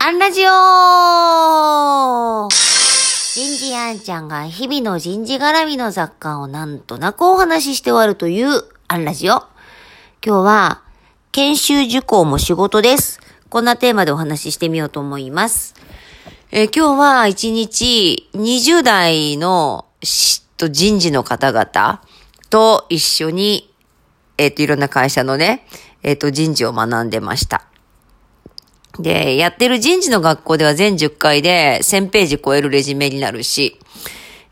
アンラジオ人事アンちゃんが日々の人事絡みの雑貨をなんとなくお話しして終わるというアンラジオ。今日は、研修受講も仕事です。こんなテーマでお話ししてみようと思います。えー今日は一日20代のと人事の方々と一緒に、えっ、と、いろんな会社のね、えっ、と、人事を学んでました。で、やってる人事の学校では全10回で1000ページ超えるレジュメになるし、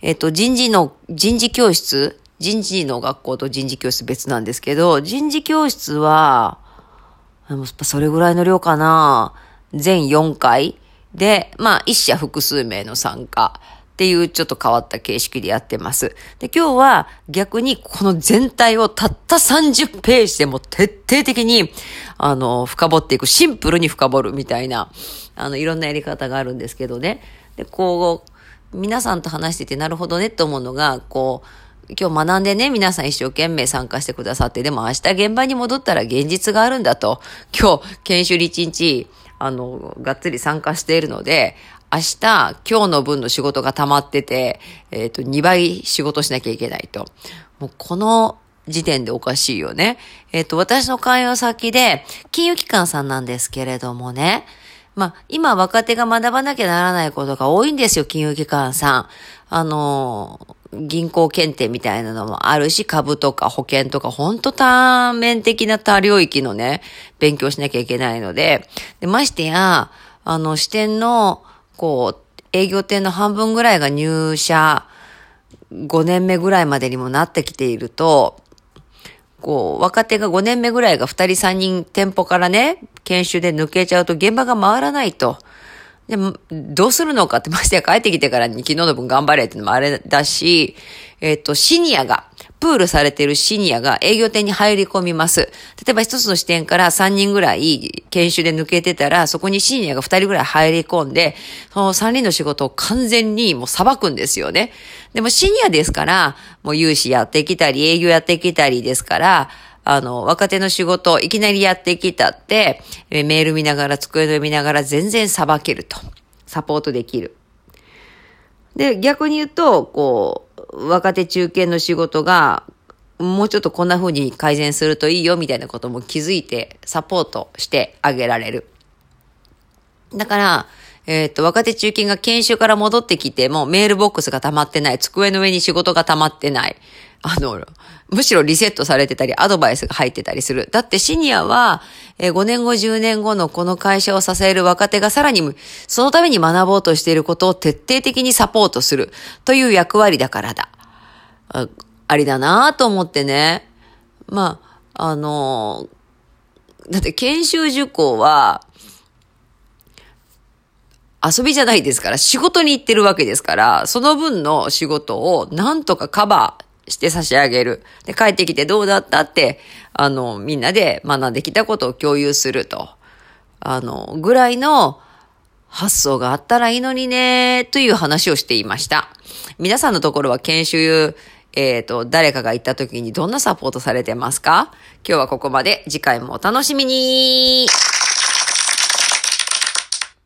えっと、人事の、人事教室、人事の学校と人事教室別なんですけど、人事教室は、それぐらいの量かな。全4回で、まあ、一社複数名の参加っていうちょっと変わった形式でやってます。で、今日は逆にこの全体をたった30ページでも徹底的に、あの、深掘っていく、シンプルに深掘るみたいな、あの、いろんなやり方があるんですけどね。で、こう、皆さんと話しててなるほどねって思うのが、こう、今日学んでね、皆さん一生懸命参加してくださって、でも明日現場に戻ったら現実があるんだと。今日、研修一日、あの、がっつり参加しているので、明日、今日の分の仕事が溜まってて、えっ、と、2倍仕事しなきゃいけないと。もう、この時点でおかしいよね。えっ、と、私の会話先で、金融機関さんなんですけれどもね、まあ、今若手が学ばなきゃならないことが多いんですよ、金融機関さん。あの、銀行検定みたいなのもあるし、株とか保険とか、ほんと多面的な多領域のね、勉強しなきゃいけないので、でましてや、あの、支店の、こう、営業店の半分ぐらいが入社5年目ぐらいまでにもなってきていると、こう、若手が5年目ぐらいが2人3人店舗からね、研修で抜けちゃうと現場が回らないと。でも、どうするのかってましてや帰ってきてからに昨日の分頑張れってのもあれだし、えっ、と、シニアが、プールされてるシニアが営業店に入り込みます。例えば一つの視点から3人ぐらい研修で抜けてたら、そこにシニアが2人ぐらい入り込んで、その3人の仕事を完全にもう裁くんですよね。でもシニアですから、もう融資やってきたり、営業やってきたりですから、あの、若手の仕事を、いきなりやってきたって、メール見ながら、机の見ながら全然裁けると。サポートできる。で、逆に言うと、こう、若手中堅の仕事が、もうちょっとこんな風に改善するといいよ、みたいなことも気づいて、サポートしてあげられる。だから、えっ、と、若手中堅が研修から戻ってきても、メールボックスが溜まってない、机の上に仕事が溜まってない。あの、むしろリセットされてたり、アドバイスが入ってたりする。だってシニアは、えー5年後、10年後のこの会社を支える若手がさらに、そのために学ぼうとしていることを徹底的にサポートするという役割だからだ。あありだなと思ってね。まあ、あのだって研修受講は、遊びじゃないですから、仕事に行ってるわけですから、その分の仕事をなんとかカバーして差し上げる。で、帰ってきてどうだったって、あの、みんなで学んできたことを共有すると。あの、ぐらいの発想があったらいいのにね、という話をしていました。皆さんのところは研修、えっ、と、誰かが行った時にどんなサポートされてますか？今日はここまで。次回もお楽しみに